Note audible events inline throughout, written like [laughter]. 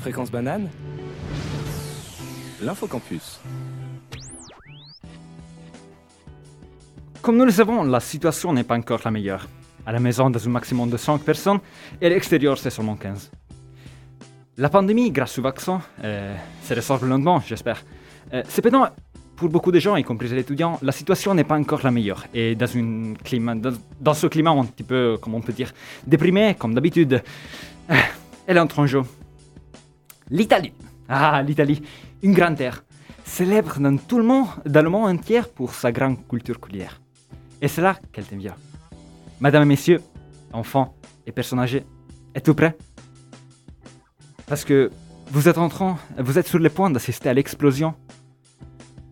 Fréquence banane L'infocampus. Comme nous le savons, la situation n'est pas encore la meilleure. À la maison, dans un maximum de 5 personnes, et à l'extérieur, c'est seulement 15. La pandémie, grâce au vaccin, euh, se résorbe lentement, j'espère. Euh, cependant, pour beaucoup de gens, y compris les étudiants, la situation n'est pas encore la meilleure. Et dans, une climat, dans, dans ce climat un petit peu, comment on peut dire, déprimé, comme d'habitude, euh, elle entre en jeu. L'Italie. Ah, l'Italie, une grande terre, célèbre dans tout le monde, dans le monde entier pour sa grande culture culinaire. Et c'est là qu'elle bien. Madame et messieurs, enfants et personnes âgées, êtes-vous prêts? Parce que vous êtes en vous êtes sur le point d'assister à l'explosion.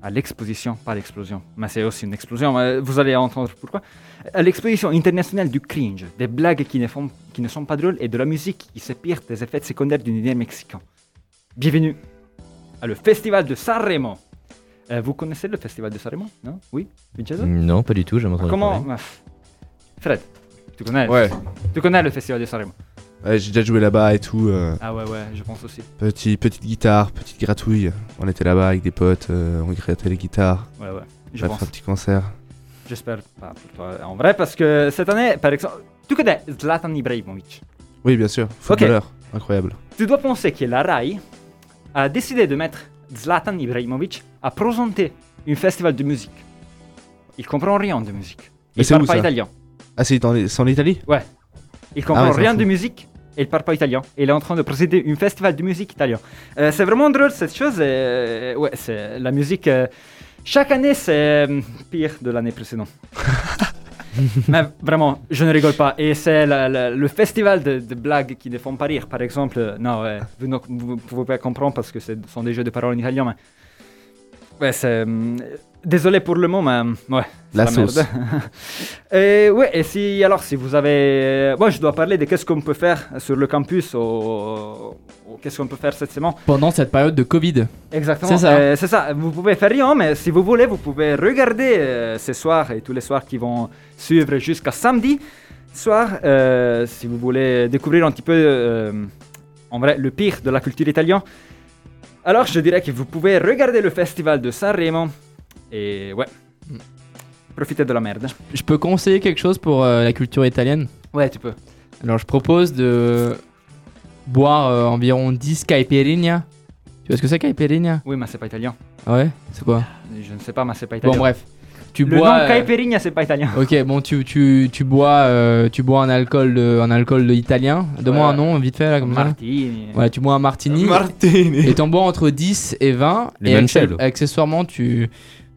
À l'exposition, pas l'explosion, mais c'est aussi une explosion, vous allez entendre pourquoi. À l'exposition internationale du cringe, des blagues qui ne, qui ne sont pas drôles et de la musique qui s'épire des effets secondaires du dîner mexicain. Bienvenue à le festival de Sanremo. Euh, vous connaissez le festival de Sanremo Non? Oui Vincenzo? Non, pas du tout, j'ai entendu Comment parler. ah, Fred, tu connais, Ouais, tu connais le festival de Sanremo? Ouais, j'ai déjà joué là-bas et tout. euh, Ah ouais, ouais, je pense aussi. petit, petite guitare, petite gratouille. On était là-bas avec des potes, euh, on grattait les guitarres. Ouais, ouais, je On a pense. fait un petit concert. J'espère pas pour toi en vrai, parce que cette année, par exemple, tu connais Zlatan Ibrahimovic. Oui, bien sûr, footballeur, incroyable. Tu dois penser que la RAI a décidé de mettre Zlatan Ibrahimovic à présenter un festival de musique. Il comprend rien de musique. Il c'est parle pas italien. Ah, c'est en Italie? Il comprend Ah ouais, rien de musique et il parle pas italien. Il est en train de procéder un festival de musique italien. Euh, c'est vraiment drôle cette chose. et, euh, ouais, c'est la musique. euh, chaque année, c'est pire de l'année précédente. [laughs] [laughs] Mais vraiment, je ne rigole pas. Et c'est le festival de, blagues qui ne font pas rire. Par exemple, euh, non, vous ne pouvez pas comprendre parce que ce sont des jeux de paroles en italien. Mais ouais, c'est. Désolé pour le mot, mais hum, ouais. La merde. sauce. [laughs] et ouais, et si alors si vous avez, moi je dois parler de qu'est-ce qu'on peut faire sur le campus ou, ou qu'est-ce qu'on peut faire cette semaine? Pendant cette période de Covid. Exactement. C'est ça. Euh, c'est ça. Vous pouvez faire rien, mais si vous voulez, vous pouvez regarder euh, ce soir et tous les soirs qui vont suivre jusqu'à samedi soir, euh, si vous voulez découvrir un petit peu, euh, en vrai, le pire de la culture italienne. Alors, je dirais que vous pouvez regarder le festival de Sanremo et ouais, profitez de la merde. Je peux conseiller quelque chose pour euh, la culture italienne? Ouais, tu peux. Alors je propose de boire euh, environ 10 caipirinha. Tu vois ce que c'est caipirinha? Oui, mais c'est pas italien. Ah Ouais, c'est quoi? Je ne sais pas, mais c'est pas italien. Bon bref, tu le bois nom euh, caipirinha, c'est pas italien. Ok, bon tu, tu, tu bois euh, tu bois un alcool de, un alcool de italien. Donne-moi Ouais. un nom vite fait là comme ça. Martini. Ouais, tu bois un martini Martini et t'en bois entre 10 et 20 et Limoncello. access- accessoirement tu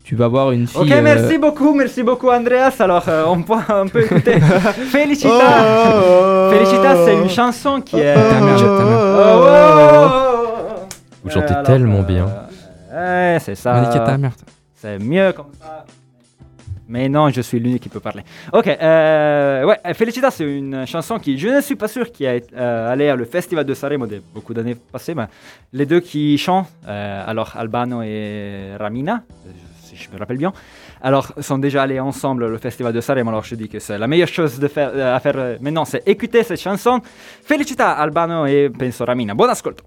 tu vas voir une fille Ok, euh, merci beaucoup, merci beaucoup Andreas. Alors, euh, on, peut, on peut écouter [laughs] Felicita. Oh, Felicita, c'est une chanson qui est. Ta mère, jette ta mère. Oh, oh, oh. Vous chantez Alors, tellement euh, bien. Ouais, c'est niquer ta ça. mère. C'est mieux comme ça. Mais non, je suis l'unique qui peut parler. Ok, euh, ouais, Felicita, c'est une chanson qui, je ne suis pas sûr qui est euh, allée à le festival de Sanremo de beaucoup d'années passées, mais les deux qui chantent, euh, alors Albano et Ramina, euh, je me rappelle bien, alors sont déjà allés ensemble au festival de Sanremo. Alors je dis que c'est la meilleure chose euh, à faire euh, maintenant, c'est écouter cette chanson. Felicita, Albano et penso Ramina. Buon ascolto.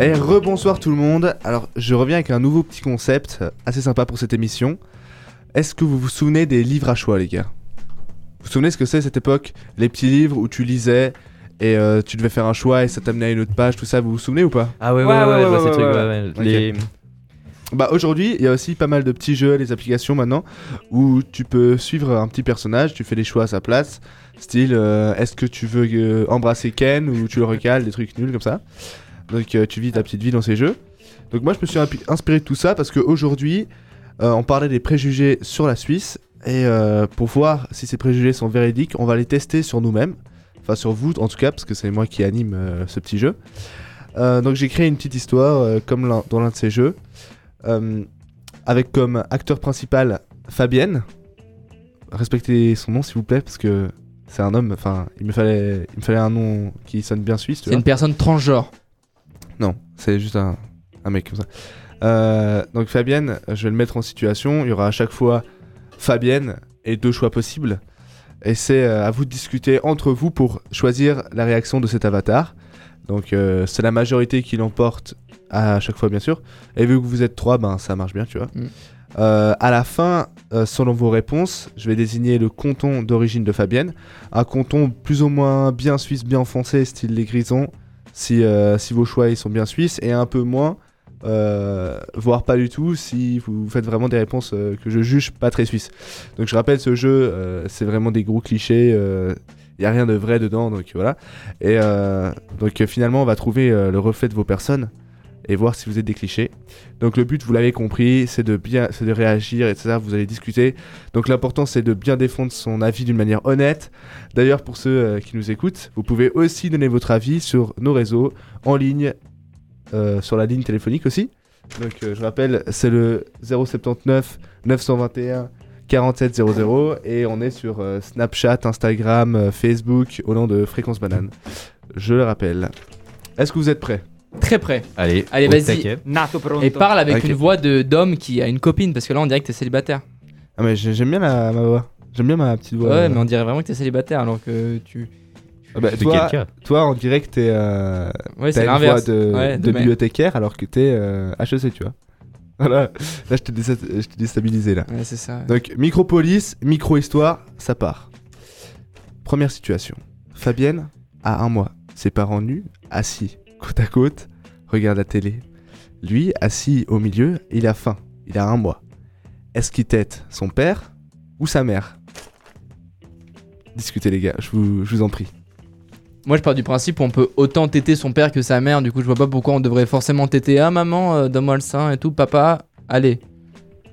Eh, rebonsoir tout le monde. Alors, je reviens avec un nouveau petit concept euh, assez sympa pour cette émission. Est-ce que vous vous souvenez des livres à choix, les gars? Vous vous souvenez ce que c'est cette époque? Les petits livres où tu lisais et euh, tu devais faire un choix et ça t'amenait à une autre page, tout ça, vous vous souvenez ou pas? Ah ouais, Ouais, ouais, ouais, ouais, ouais, ces trucs, ouais, ouais, ouais. Les... Bah aujourd'hui, il y a aussi pas mal de petits jeux, des applications maintenant, où tu peux suivre un petit personnage, tu fais des choix à sa place, style euh, est-ce que tu veux euh, embrasser Ken ou tu le recales, des trucs nuls comme ça. Donc euh, tu vis ta petite vie dans ces jeux. Donc moi je me suis inspiré de tout ça parce qu'aujourd'hui, on parlait des préjugés sur la Suisse, et euh, pour voir si ces préjugés sont véridiques, on va les tester sur nous-mêmes, enfin sur vous en tout cas, parce que c'est moi qui anime euh, ce petit jeu. Euh, donc j'ai créé une petite histoire comme dans l'un de ces jeux. Avec comme acteur principal Fabienne. Respectez son nom s'il vous plaît parce que c'est un homme. Enfin, il me fallait, il me fallait un nom qui sonne bien suisse. C'est une personne transgenre. Non, c'est juste un, un mec comme ça. Donc Fabienne, je vais le mettre en situation. Il y aura à chaque fois Fabienne et deux choix possibles. Et c'est euh, à vous de discuter entre vous pour choisir la réaction de cet avatar. Donc euh, c'est la majorité qui l'emporte à chaque fois bien sûr. Et vu que vous êtes trois, ben ça marche bien, tu vois. Mm. Euh, à la fin, euh, selon vos réponses, je vais désigner le canton d'origine de Fabienne. Un canton plus ou moins bien suisse, bien foncé, style les Grisons, si, si vos choix ils sont bien suisses, et un peu moins, euh, voire pas du tout, si vous faites vraiment des réponses euh, que je juge pas très suisses. Donc je rappelle, ce jeu, euh, c'est vraiment des gros clichés. Il n'y a rien de vrai dedans, donc voilà. Et donc finalement, on va trouver le reflet de vos personnes et voir si vous êtes des clichés. Donc le but, vous l'avez compris, c'est de bien, c'est de réagir, etc. Vous allez discuter. Donc l'important, c'est de bien défendre son avis d'une manière honnête. D'ailleurs, pour ceux qui nous écoutent, vous pouvez aussi donner votre avis sur nos réseaux, en ligne, sur la ligne téléphonique aussi. Donc euh, je rappelle, c'est le 079 921 4700 et on est sur euh, Snapchat, Instagram, euh, Facebook au nom de Fréquence Banane. Je le rappelle. Est-ce que vous êtes prêts? Très près. Allez, Allez, vas-y. Et parle avec une voix de d'homme qui a une copine, parce que là on dirait que t'es célibataire. Ah mais j'ai- j'aime bien la, ma voix. J'aime bien ma petite voix. Ouais, mais on dirait vraiment que t'es célibataire alors que tu. Ah bah, De toi, quel cas toi, on dirait que t'es euh, Ouais, t'as c'est une voix de, Ouais, de de mec. bibliothécaire alors que t'es euh, HEC, tu vois. [laughs] Voilà. Là, je t'ai désa- je t'ai déstabilisé là. Ouais, c'est ça. Donc, micropolis, micro-histoire, ça part. Première situation. Fabienne a un mois. Ses parents nus, assis côte à côte, regardent la télé. Lui, assis au milieu, il a faim. Il a un mois. Est-ce qu'il tête son père ou sa mère? Discutez les gars, je vous, je vous en prie. Moi, je pars du principe où on peut autant téter son père que sa mère. Du coup, je vois pas pourquoi on devrait forcément téter. Ah, maman, euh, donne-moi le sein et tout. Papa, allez.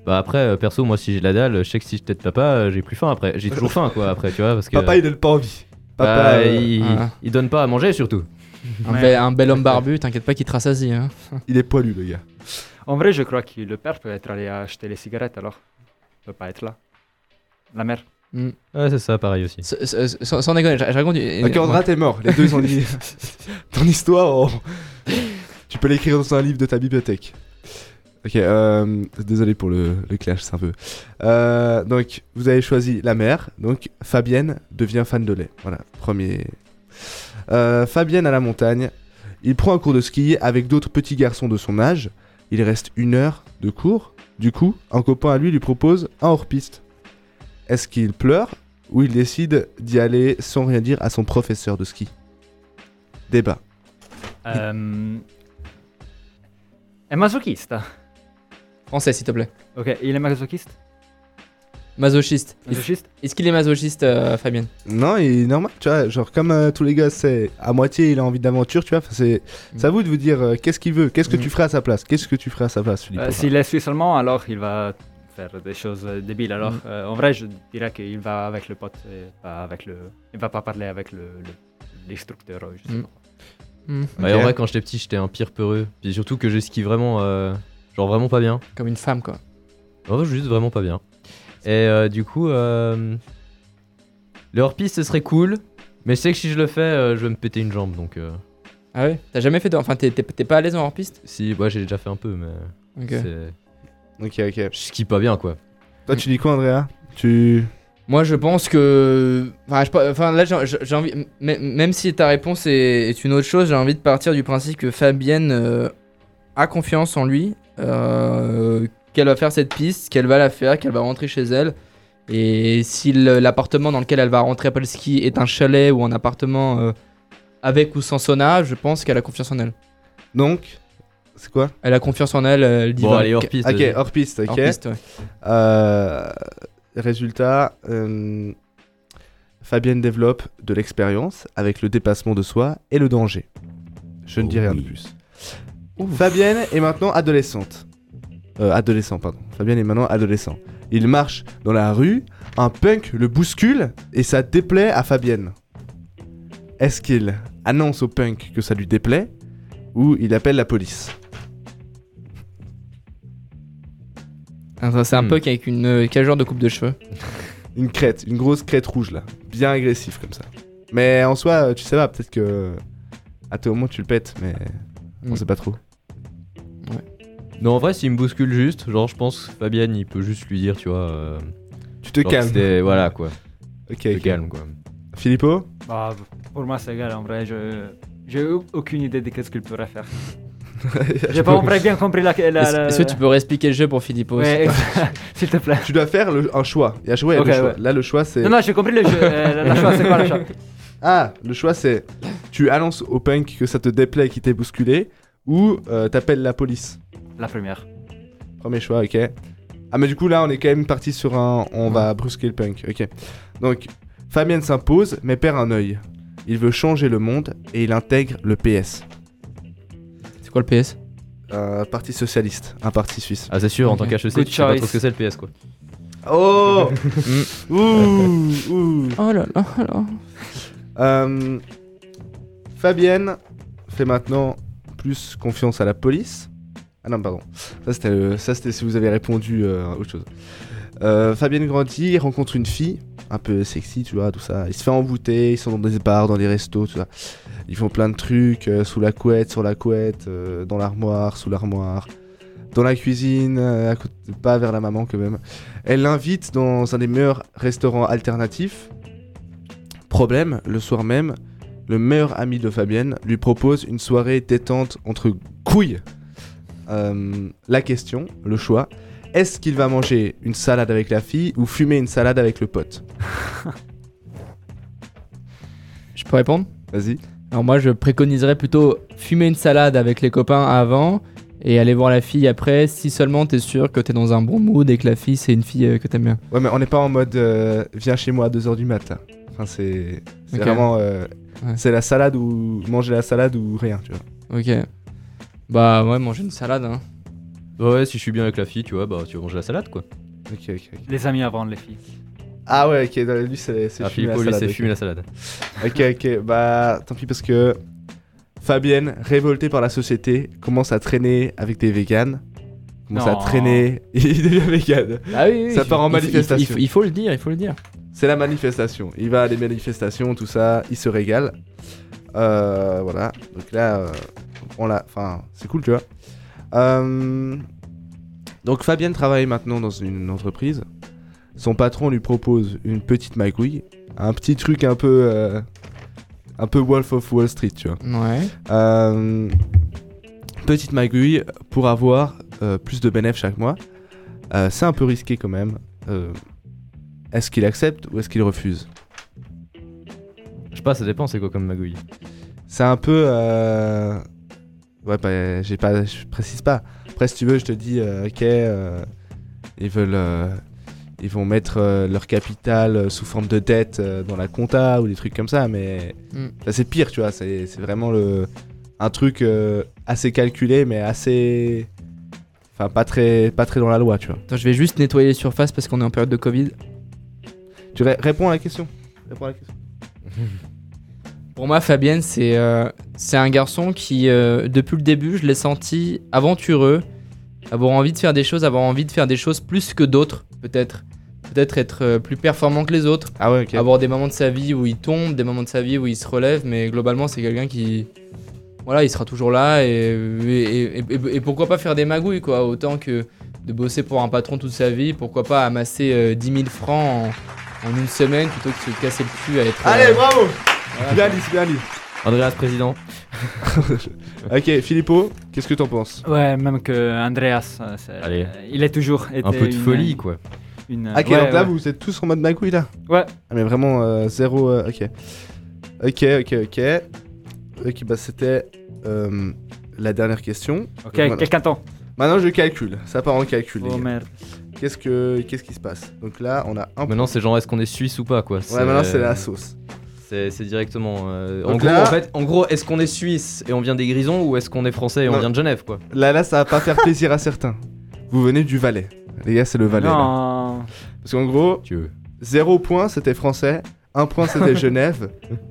Bah après, euh, perso, moi si j'ai la dalle, je sais que si je tête papa, euh, j'ai plus faim après. J'ai toujours faim quoi après, tu vois, parce que. Papa, il donne pas envie. Papa, bah, euh, il, Ah. il donne pas à manger surtout. Un, Ouais. bel, un bel homme barbu, t'inquiète pas qu'il te rassasie. Hein. [laughs] il est poilu, le gars. En vrai, je crois que le père peut être allé acheter les cigarettes alors. Il peut pas être là. La mère. Mm. Ouais, c'est ça, pareil aussi. S- s- Sans, sans déconner, je, je raconte. une- Ok, Andra, t'es mort. Les deux, ils ont dit. [laughs] Ton histoire, on- tu peux l'écrire dans un livre de ta bibliothèque. Ok, euh, désolé pour le, le clash, c'est un peu. Euh, donc, vous avez choisi la mère. Donc, Fabienne devient fan de lait. Voilà, premier. Euh, Fabienne à la montagne. Il prend un cours de ski avec d'autres petits garçons de son âge. Il reste une heure de cours. Du coup, un copain à lui lui propose un hors-piste. Est-ce qu'il pleure ou il décide d'y aller sans rien dire à son professeur de ski? Débat. Euh... È masochista. Français, s'il te plaît. Ok, il est masochiste? Masochiste. Est-ce Masochiste? est-ce qu'il est masochiste, euh, Fabien Non, il est normal, tu vois. Genre, comme euh, tous les gars, c'est à moitié, il a envie d'aventure, tu vois. C'est Mm. c'est à vous de vous dire euh, qu'est-ce qu'il veut, qu'est-ce que Mm. tu ferais à sa place, qu'est-ce que tu ferais à sa place, Philippe? Euh, S'il est suisse allemand, alors il va faire des choses euh, débiles. Alors, Mm. euh, en vrai, je dirais qu'il va avec le pote et pas avec le. Il va pas parler avec le le- l'instructeur. euh, Mm. Ok. en vrai, quand j'étais petit, j'étais un pire peureux. Puis surtout que je skie vraiment, euh, genre vraiment pas bien. Comme une femme, quoi. En vrai, juste vraiment pas bien. Et euh, du coup, euh, le hors-piste ce serait cool. Mais je sais que si je le fais, euh, je vais me péter une jambe. Donc, euh, Ah ouais? T'as jamais fait de. Enfin, t'es- pas à l'aise en hors-piste si, ouais, j'ai déjà fait un peu, mais Ok. c'est- Ok, ok. je skie pas bien quoi. Toi, tu dis quoi, Andrea? Tu. Moi, je pense que. Enfin, je pa- enfin, là, j'ai envie. m- Même si ta réponse est, est une autre chose, j'ai envie de partir du principe que Fabienne euh, a confiance en lui, euh, qu'elle va faire cette piste, qu'elle va la faire, qu'elle va rentrer chez elle. Et si l'appartement dans lequel elle va rentrer après le ski est un chalet ou un appartement euh, avec ou sans sauna, je pense qu'elle a confiance en elle. Donc, c'est quoi Elle a confiance en elle, elle dit Bon, allez, hors-piste. Ok, vas-y. hors piste, ok. hors-piste, ouais. Euh, résultat, euh, Fabienne développe de l'expérience avec le dépassement de soi et le danger. Je ne dis rien oui. de plus. Fabienne est maintenant adolescente. Euh, adolescent, pardon. Fabienne est maintenant adolescent. Il marche dans la rue, un punk le bouscule et ça déplaît à Fabienne. Est-ce qu'il annonce au punk que ça lui déplaît ou il appelle la police? C'est un Hmm. peu avec une euh, quel genre de coupe de cheveux [laughs] Une crête, une grosse crête rouge là. Bien agressif comme ça. Mais en soi, tu sais pas, peut-être que. À tout moment tu le pètes, mais. On Mm. sait pas trop. Non, en vrai, s'il me bouscule juste, genre, je pense que Fabienne, il peut juste lui dire, tu vois. euh, Tu te calmes. Voilà, quoi. Ok, Te ok. calme, quoi. Filippo Bah, pour moi, c'est égal. En vrai, je j'ai aucune idée de qu'est-ce qu'il pourrait faire. [laughs] J'ai pas bien compris la. la, Est-ce la- est-ce que tu peux réexpliquer le jeu pour Philippos Ouais, [laughs] [laughs] s'il te plaît. Tu dois faire le- un choix. Il y a, ouais, il y a Ok, deux choix. ouais. Là, le choix, c'est. Non, non, j'ai compris le jeu. Euh, la choix, c'est quoi la choix Ah, le choix, c'est. Tu annonces au punk que ça te déplaît qu'il t'ait bousculé ou euh, t'appelles la police. La première. Premier choix, ok. Ah, mais du coup, là, on est quand même parti sur un. On va brusquer le punk, ok. Donc, Fabienne s'impose, mais perd un œil. Il veut changer le monde et il intègre le PS, quoi le PS un parti socialiste, un parti suisse. Ah, c'est sûr, en tant qu'HEC, tu sais pas trop ce que c'est le PS, quoi. Oh [laughs] Ouh, ouh. Oh là là là. Euh, Fabienne fait maintenant plus confiance à la police. Ah non, pardon. Ça, c'était, le- ça, c'était si vous avez répondu euh, à autre chose. Euh, Fabienne grandit, il rencontre une fille, un peu sexy, tu vois, tout ça. Il se fait embouter, ils sont dans des bars, dans des restos, tout ça. Ils font plein de trucs, euh, sous la couette, sur la couette, euh, dans l'armoire, sous l'armoire, dans la cuisine, euh, à côté- pas vers la maman quand même. Elle l'invite dans un des meilleurs restaurants alternatifs. Problème, le soir même, le meilleur ami de Fabienne lui propose une soirée détente entre couilles. Euh, la question, le choix, est-ce qu'il va manger une salade avec la fille ou fumer une salade avec le pote? [laughs] Je peux répondre? Vas-y. Alors moi je préconiserais plutôt fumer une salade avec les copains avant et aller voir la fille après si seulement t'es sûr que t'es dans un bon mood et que la fille c'est une fille euh, que t'aimes bien. Ouais, mais on n'est pas en mode euh, viens chez moi à 2h du mat là. Enfin, c'est c'est Ok. vraiment. euh, Ouais. C'est la salade ou manger la salade ou rien, tu vois. Ok. Bah ouais manger une salade hein. Ouais, ouais, si je suis bien avec la fille, tu vois, bah, tu vas manger la salade, quoi. Ok, ok, ok. Les amis avant les filles. Ah ouais, ok, dans- lui c'est c'est Ah, fumer la Philippe, lui, salade, c'est ok. fumer la salade. Ok, ok, bah tant pis parce que Fabienne, révoltée par la société, commence à traîner avec des véganes. Commence Non. à traîner, [laughs] il devient vegan. Ah oui, oui, Ça part en faut- il faut- manifestation. Il faut, il faut le dire, il faut le dire. C'est la manifestation. Il va à des manifestations, tout ça, il se régale. Euh, voilà, donc là, euh, on l'a. Enfin, c'est cool, tu vois. Euh, donc Fabienne travaille maintenant dans une entreprise. Son patron lui propose une petite magouille, un petit truc un peu, euh, un peu Wolf of Wall Street, tu vois. Ouais. Euh, petite magouille pour avoir euh, plus de bénéfices chaque mois. Euh, c'est un peu risqué quand même. Euh, est-ce qu'il accepte ou est-ce qu'il refuse? Je sais pas, ça dépend, c'est quoi comme magouille? C'est un peu. euh, Ouais, bah, j'ai pas, je précise pas. Après, si tu veux, je te dis, euh, ok, euh, ils veulent, euh, ils vont mettre euh, leur capital euh, sous forme de dette euh, dans la compta ou des trucs comme ça, mais Mm. ça c'est pire, tu vois. C'est c'est vraiment le, un truc assez calculé, mais assez, enfin pas très, pas très dans la loi, tu vois. Attends, je vais juste nettoyer les surfaces parce qu'on est en période de Covid. Tu ré- réponds à la question. Réponds à la question. [laughs] Pour moi, Fabienne, c'est c'est un garçon qui, depuis le début, je l'ai senti aventureux, avoir envie de faire des choses, avoir envie de faire des choses plus que d'autres, peut-être. Peut-être être euh, plus performant que les autres, Ah ouais, avoir des moments de sa vie où il tombe, des moments de sa vie où il se relève, mais globalement, c'est quelqu'un qui. Voilà, il sera toujours là et, et, et- et- et pourquoi pas faire des magouilles, quoi. Autant que de bosser pour un patron toute sa vie, pourquoi pas amasser euh, 10 000 francs en, en une semaine plutôt que de se casser le cul à être. Allez, euh, bravo. voilà, Bien dit, bien dit. Andreas, président. [laughs] Ok, Filippo, qu'est-ce que t'en penses? Ouais, même que Andreas, euh, Allez. euh, il est toujours été Un peu de une- folie, quoi. Une, Ah, Ok, ouais, donc là, ouais. vous êtes tous en mode magouille là? Ouais. Ah, mais vraiment euh, zéro. euh, ok. Ok, ok, ok. Ok, bah c'était euh, la dernière question. Ok, Donc, quelqu'un temps. Maintenant, je calcule. Ça part en calcul. les Oh gars. merde. Qu'est-ce que qu'est-ce qui se passe? Donc là, on a un. Maintenant, c'est genre, est-ce qu'on est suisse ou pas, quoi? Ouais, maintenant c'est la sauce. C'est directement. euh, en gros, là- en fait, en gros, est-ce qu'on est suisse et on vient des Grisons ou est-ce qu'on est français et on vient de Genève, quoi? Là, là, ça va pas faire plaisir à certains. Vous venez du Valais. Les gars, c'est le Valais. là. non. Parce qu'en gros, Tu veux 0 point c'était français, 1 point c'était [laughs] Genève,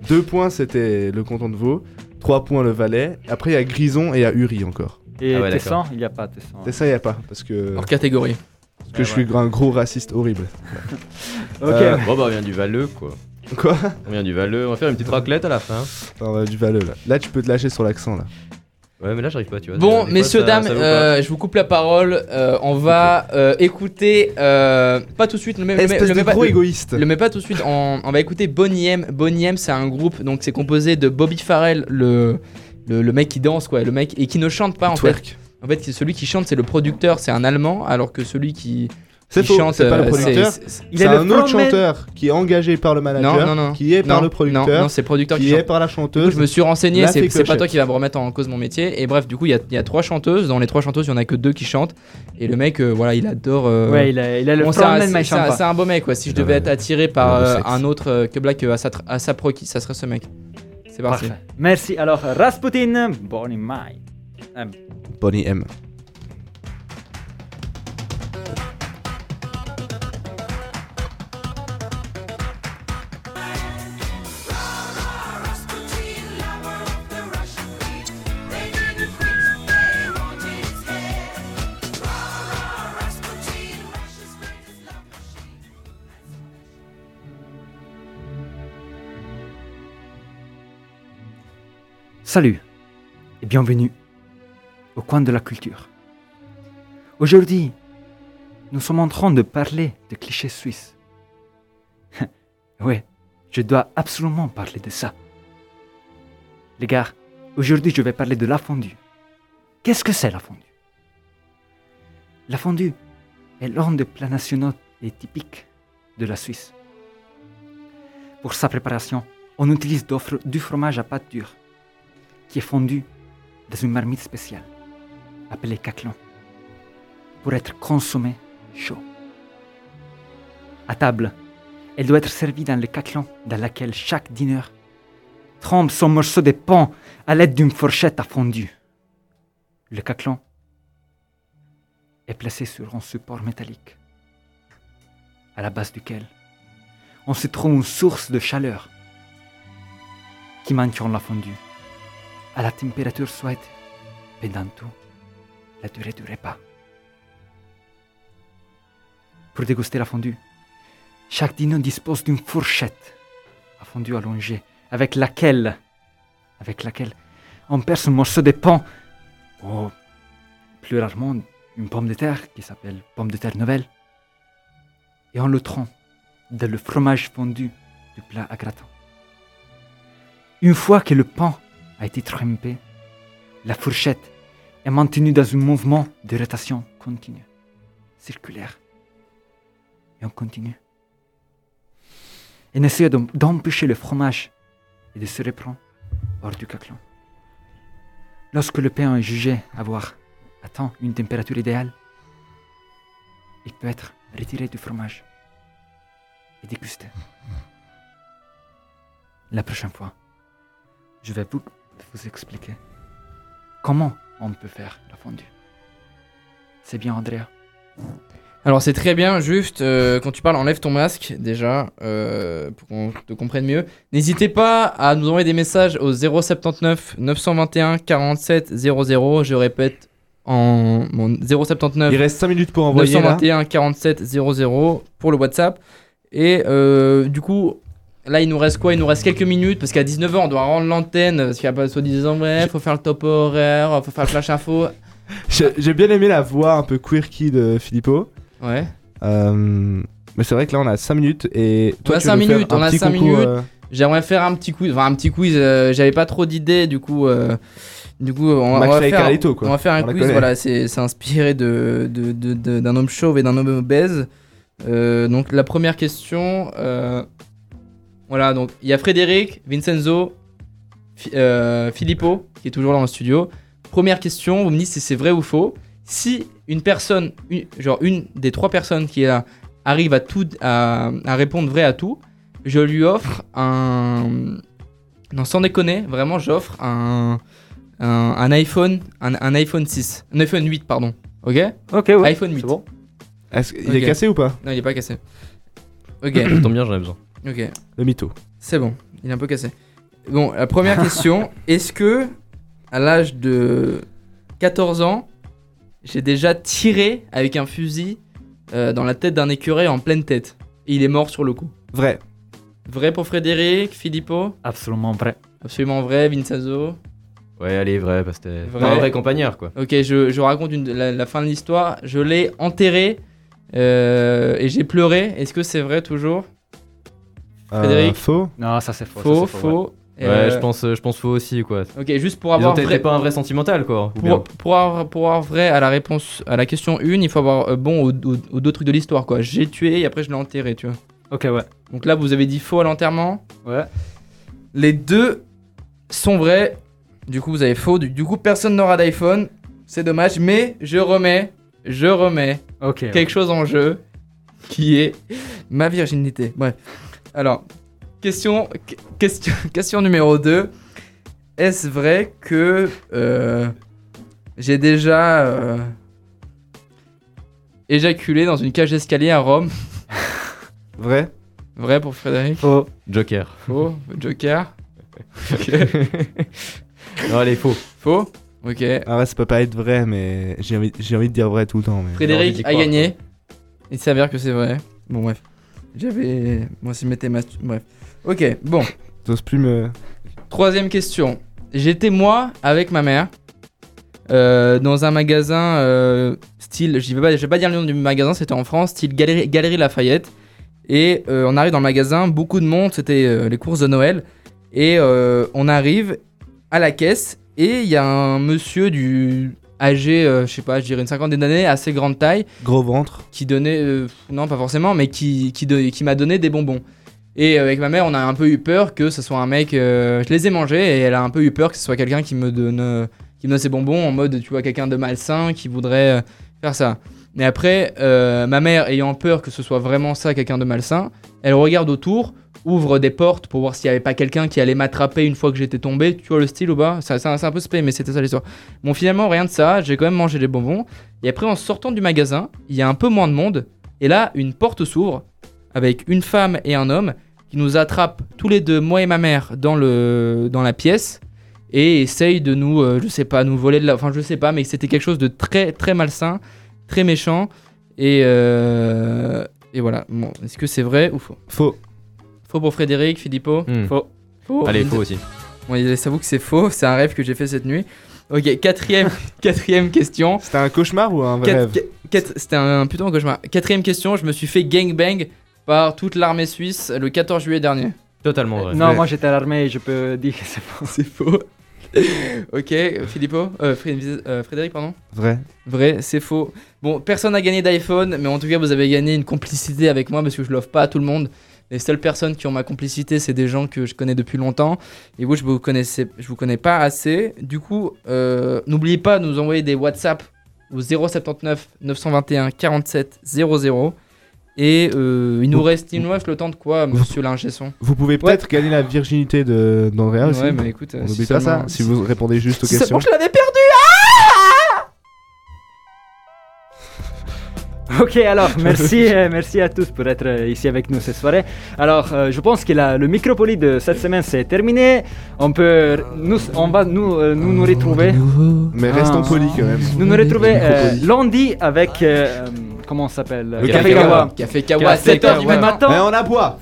2 points c'était le canton de Vaud, 3 points le Valais. Après, il y a Grison et il y a Uri encore. Et Ah ouais, Tessan, il n'y a pas Tessan. Et ça, il y a pas. Parce que, Hors catégorie. parce que je suis un gros raciste horrible. [laughs] Ok. Euh, Bon, bah, on vient du Valeux, quoi. Quoi On vient du Valeux. On va faire une petite raclette à la fin. On va du Valais là. Là, tu peux te lâcher sur l'accent là. Ouais, mais là, j'arrive pas, tu vois. Bon, messieurs, dames, euh, je vous coupe la parole. euh, on va euh, écouter. euh, pas tout de suite, le mets- Espèce le de gros égoïste. le mets pas tout de suite. On, on va écouter Bonnie M. Bonnie M, c'est un groupe, donc c'est composé de Bobby Farrell, le, le, le mec qui danse, quoi, le mec et qui ne chante pas en fait. Twerk. En fait, c'est celui qui chante, c'est le producteur, c'est un Allemand, alors que celui qui, C'est qui faux, chante, c'est pas euh, le producteur. c'est- c'est- Il C'est est le un autre chanteur qui est engagé par le manager, Non, non, non. qui est par le producteur, Non, c'est le producteur qui qui chante. est par la Du coup, chanteuse. je me suis renseigné, c'est pas toi qui va me remettre en cause mon métier. Et bref, du coup, il y a, il y a trois chanteuses. Dans les trois chanteuses, il y en a que deux qui chantent. Et le mec, euh, voilà, il adore. euh, Ouais, il a, il a le bon, c'est un- frontman, mais il c'est chante un, pas. c'est un beau mec, quoi. Si je devais être attiré par euh, un autre euh, que Black euh, Asap- Asaproki, ça serait ce mec. C'est parti. Merci. Alors, Rasputin, Bonnie Mai. Bonnie M. Salut et bienvenue au coin de la culture. Aujourd'hui, nous sommes en train de parler de clichés suisses. [laughs] ouais, je dois absolument parler de ça. Les gars, aujourd'hui je vais parler de la fondue. Qu'est-ce que c'est la fondue? La fondue est l'un des plats nationaux et typiques de la Suisse. Pour sa préparation, on utilise du fromage à pâte dure qui est fondu dans une marmite spéciale, appelée caclon, pour être consommé chaud. À table, elle doit être servie dans le caclon dans lequel chaque dîner trempe son morceau de pain à l'aide d'une fourchette à fondue. Le caclon est placé sur un support métallique, à la base duquel on se trouve une source de chaleur qui maintient la fondue à la température souhaitée pendant tout la durée du repas. Pour déguster la fondue, chaque dîner dispose d'une fourchette à fondue allongée avec laquelle, avec laquelle on perce un morceau de pain ou plus rarement une pomme de terre qui s'appelle pomme de terre nouvelle et on le trempe dans le fromage fondu du plat à gratin. Une fois que le pain a été trempé, la fourchette est maintenue dans un mouvement de rotation continue, circulaire. Et on continue. Et on essaie d'em- d'empêcher le fromage et de se reprendre hors du caclon. Lorsque le pain est jugé avoir atteint une température idéale, il peut être retiré du fromage et dégusté. La prochaine fois, je vais vous, vous expliquer comment on peut faire la fondue. C'est bien, Andrea Alors c'est très bien, juste euh, quand tu parles, enlève ton masque déjà euh, pour qu'on te comprenne mieux. N'hésitez pas à nous envoyer des messages au 079 921 47 00. Je répète en mon 079 Il reste 5 minutes pour envoyer là. 921 47 00 pour le WhatsApp. Et euh, du coup, là il nous reste quoi? Il nous reste quelques minutes parce qu'à 19h on doit rendre l'antenne parce qu'il y a pas soi-disant bref, faut faire le top horaire, faut faire le flash info. [laughs] J'ai j'ai bien aimé la voix un peu quirky de Filippo. Ouais. Euh, mais c'est vrai que là on a 5 minutes et toi On a tu cinq veux faire minutes, un on a petit cinq concours, minutes. euh, J'aimerais faire un petit quiz, enfin un petit quiz. euh, J'avais pas trop d'idées, du coup, euh, du coup, on, on va et faire, Carlito, quoi. on va faire un On la quiz. connaît. Voilà, c'est c'est inspiré de de- de- de- d'un homme chauve et d'un homme obèse. Euh, donc la première question, euh, voilà, donc il y a Frédéric, Vincenzo, euh, Filippo qui est toujours là dans le studio. Première question, vous me dites si c'est vrai ou faux. Si une personne, une- genre une des trois personnes qui est là, arrive à tout, à, à répondre vrai à tout, je lui offre un, non sans déconner, vraiment j'offre un, un, un iPhone, un, un iPhone 6, un iPhone 8 pardon, ok? Ok, ouais. iPhone 8. C'est bon. est-ce qu'il Ok. est cassé ou pas? Non il est pas cassé. Ok, [coughs] tombe bien, j'en ai besoin. Ok. Le mytho. C'est bon, il est un peu cassé. Bon, la première question, [laughs] est-ce que à l'âge de 14 ans, j'ai déjà tiré avec un fusil euh, dans la tête d'un écureuil en pleine tête? Et il est mort sur le coup. Vrai. Vrai pour Frédéric, Filippo? Absolument vrai. Absolument vrai, Vincenzo? Ouais, allez, vrai, parce que t'es Vrai. un vrai campagnard, quoi. Ok, je, je raconte une- la, la fin de l'histoire. Je l'ai enterré euh, et j'ai pleuré. Est-ce que c'est vrai toujours? Frédéric Faux. Non, ça c'est faux. ça, Faux, faux. Ouais, Euh, je pense, je pense faux aussi, quoi. Ok, juste pour avoir peut-être vrai, pas un vrai sentimental, quoi. ou bien. pour, pour avoir, pour avoir vrai à la réponse à la question 1, il faut avoir euh, bon aux, aux- aux deux trucs de l'histoire quoi. J'ai tué et après je l'ai enterré, tu vois. Ok, ouais. Donc là vous avez dit faux à l'enterrement. Ouais. Les deux sont vrais. Du coup vous avez faux. Du, du coup personne n'aura d'iPhone. C'est dommage, mais je remets, je remets Ok. ouais. quelque chose en jeu qui est ma virginité. Bref. Alors, question, que- question, [laughs] question numéro 2. Est-ce vrai que euh, j'ai déjà euh, éjaculé dans une cage d'escalier à Rome? [laughs] Vrai Vrai pour Frédéric? Faux. Joker. Faux Joker? [laughs] Ok. non, allez, faux. Faux? Ok. Ah ouais, ça peut pas être vrai, mais j'ai envie, j'ai envie de dire vrai tout le temps. Mais... Frédéric a gagné. Il s'avère que c'est vrai. Bon, bref. J'avais. Moi, si je m'étais mastu- Bref. Ok, bon. T'oses plus me. Troisième question. J'étais moi avec ma mère euh, dans un magasin euh, style, je vais pas, je vais pas dire le nom du magasin, c'était en France, style Galerie, Galerie Lafayette. Et euh, on arrive dans le magasin, beaucoup de monde, c'était les courses de Noël. Et on arrive à la caisse et il y a un monsieur du âgé, euh, je sais pas, je dirais une cinquantaine d'années, assez grande taille, Gros ventre. qui donnait, euh, non pas forcément, mais qui, qui, don- qui m'a donné des bonbons. Et euh, avec ma mère, on a un peu eu peur que ce soit un mec. euh, je les ai mangés et elle a un peu eu peur que ce soit quelqu'un qui me donne, qui me donne ses bonbons en mode, tu vois, quelqu'un de malsain qui voudrait faire ça. Mais après, ma mère ayant peur que ce soit vraiment ça, quelqu'un de malsain, elle regarde autour, ouvre des portes pour voir s'il n'y avait pas quelqu'un qui allait m'attraper une fois que j'étais tombé. Tu vois le style ou pas? C'est un, peu spé, mais c'était ça l'histoire. Bon, finalement, rien de ça. J'ai quand même mangé les bonbons. Et après, en sortant du magasin, il y a un peu moins de monde. Et là, une porte s'ouvre avec une femme et un homme qui nous attrapent tous les deux, moi et ma mère, dans, le, dans la pièce et essayent de nous, euh, je sais pas, nous voler de la. Enfin, je sais pas, mais c'était quelque chose de très, très malsain, très méchant. Et, euh, et voilà. Bon, est-ce que c'est vrai ou faux? Faux. Faux pour Frédéric, Philippot Hmm. Faux. Faux. Allez, faux aussi. Bon, il s'avoue que c'est faux, c'est un rêve que j'ai fait cette nuit. Ok, quatrième, [laughs] quatrième question. C'était un cauchemar ou un vrai Quatre- rêve qu- C'était un putain de cauchemar. Quatrième question, je me suis fait gangbang par toute l'armée suisse le 14 juillet dernier. Totalement vrai. Non, Ouais. moi j'étais à l'armée et je peux dire que c'est faux. [laughs] C'est faux. ok, Philippot euh, euh, Frédéric, pardon Vrai. Vrai, c'est faux. Bon, personne n'a gagné d'iPhone, mais en tout cas, vous avez gagné une complicité avec moi parce que je l'offre pas à tout le monde. Les seules personnes qui ont ma complicité, c'est des gens que je connais depuis longtemps. Et vous, je vous connaissais, je vous connais pas assez. Du coup, euh, n'oubliez pas de nous envoyer des WhatsApp au 079 921 47 00. Et euh, il nous reste, il nous reste le temps de quoi, monsieur l'ingé-son Vous pouvez peut-être gagner la virginité d'Andrea aussi. Ouais, mais écoute, On euh, n'oublie pas ça si vous répondez juste aux si questions. seulement je l'avais perdu [laughs] Ok, alors merci, [laughs] euh, merci à tous pour être euh, ici avec nous cette soirée. Alors, euh, je pense que la- le Micropolis de cette semaine c'est terminé. On peut, nous, on va nous euh, nous, nous retrouver. Mais Ah. restons polis quand même. Nous nous retrouver euh, lundi avec comment ça s'appelle Le Café Café Kawa. Kawa. Café Kawa, À 7h du matin. Mais on aboie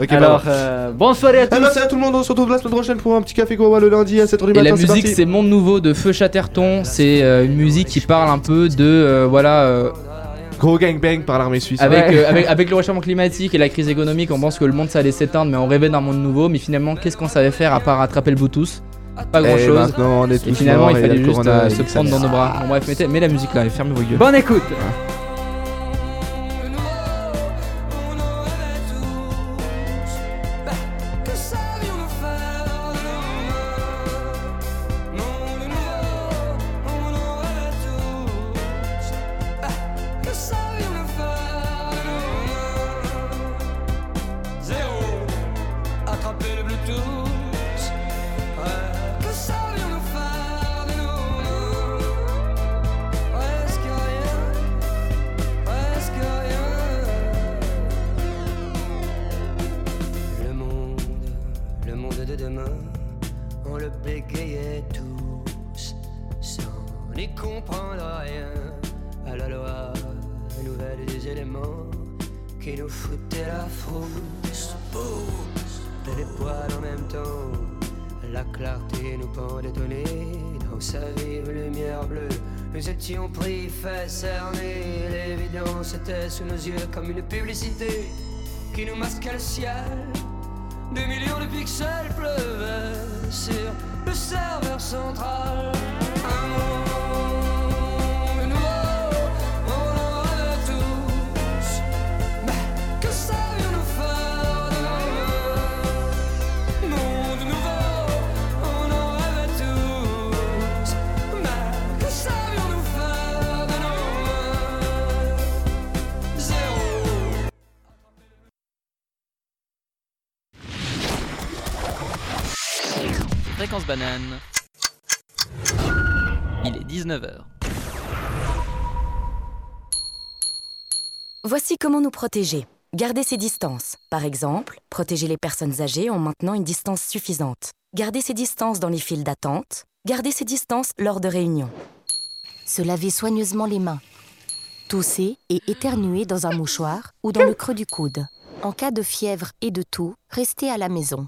Ok, Alors, pardon. euh, bonne soirée à tous. Alors, salut à tout le monde, on se retrouve la semaine prochaine pour un petit café quoi le lundi à 7h du Et matin. la musique, c'est Monde Nouveau de Feu Chatterton. C'est euh, une musique qui parle un peu de. euh, voilà. Gros gangbang par l'armée suisse. avec, Ouais. euh, avec, avec le réchauffement climatique et la crise économique, on pense que le monde ça allait s'éteindre, mais on rêvait d'un monde nouveau. Mais finalement, qu'est-ce qu'on savait faire à part attraper le Bluetooth? Pas grand Et chose. maintenant, on est tous Et finalement, il fallait juste euh, se prendre dans nos bras. Bon, bref, mettez, mets la musique là et fermez vos gueules. Bonne écoute. Nous étions pris, fait cerner. L'évidence était sous nos yeux comme une publicité qui nous masquait le ciel. Des millions de pixels pleuvaient sur le serveur central. Il est 19h. Voici comment nous protéger. Garder ses distances. Par exemple, protéger les personnes âgées en maintenant une distance suffisante. Garder ses distances dans les files d'attente. Garder ses distances lors de réunions. Se laver soigneusement les mains. Tousser et éternuer dans un mouchoir ou dans le creux du coude. En cas de fièvre et de toux, restez à la maison.